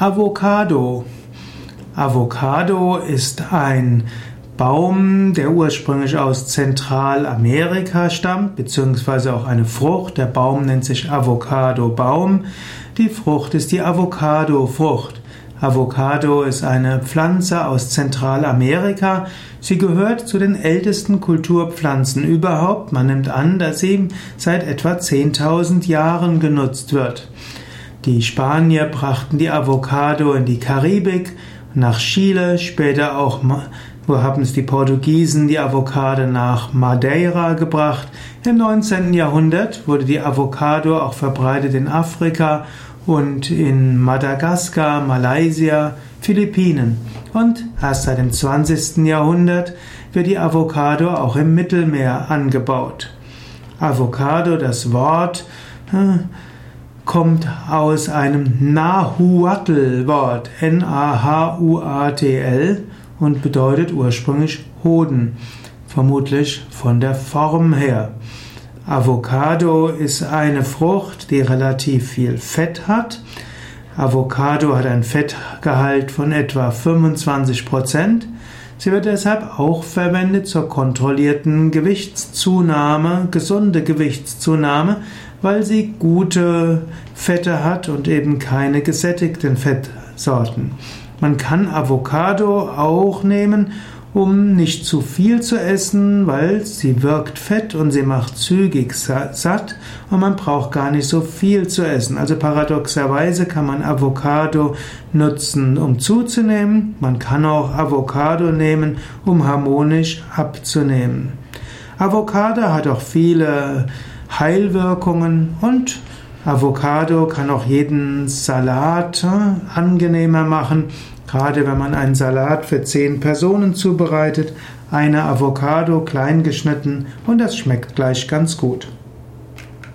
Avocado. Avocado ist ein Baum, der ursprünglich aus Zentralamerika stammt, beziehungsweise auch eine Frucht. Der Baum nennt sich Avocado-Baum. Die Frucht ist die Avocado-Frucht. Avocado ist eine Pflanze aus Zentralamerika. Sie gehört zu den ältesten Kulturpflanzen überhaupt. Man nimmt an, dass sie seit etwa 10.000 Jahren genutzt wird. Die Spanier brachten die Avocado in die Karibik, nach Chile, später auch wo haben es die Portugiesen die Avocado nach Madeira gebracht. Im 19. Jahrhundert wurde die Avocado auch verbreitet in Afrika und in Madagaskar, Malaysia, Philippinen. Und erst seit dem 20. Jahrhundert wird die Avocado auch im Mittelmeer angebaut. Avocado, das Wort, äh, kommt aus einem Nahuatl-Wort, N-A-H-U-A-T-L, und bedeutet ursprünglich Hoden, vermutlich von der Form her. Avocado ist eine Frucht, die relativ viel Fett hat. Avocado hat ein Fettgehalt von etwa 25 Prozent. Sie wird deshalb auch verwendet zur kontrollierten Gewichtszunahme, gesunde Gewichtszunahme, weil sie gute Fette hat und eben keine gesättigten Fettsorten. Man kann Avocado auch nehmen, um nicht zu viel zu essen, weil sie wirkt fett und sie macht zügig satt und man braucht gar nicht so viel zu essen. Also paradoxerweise kann man Avocado nutzen, um zuzunehmen. Man kann auch Avocado nehmen, um harmonisch abzunehmen. Avocado hat auch viele Heilwirkungen und Avocado kann auch jeden Salat äh, angenehmer machen. Gerade wenn man einen Salat für zehn Personen zubereitet, eine Avocado klein geschnitten und das schmeckt gleich ganz gut.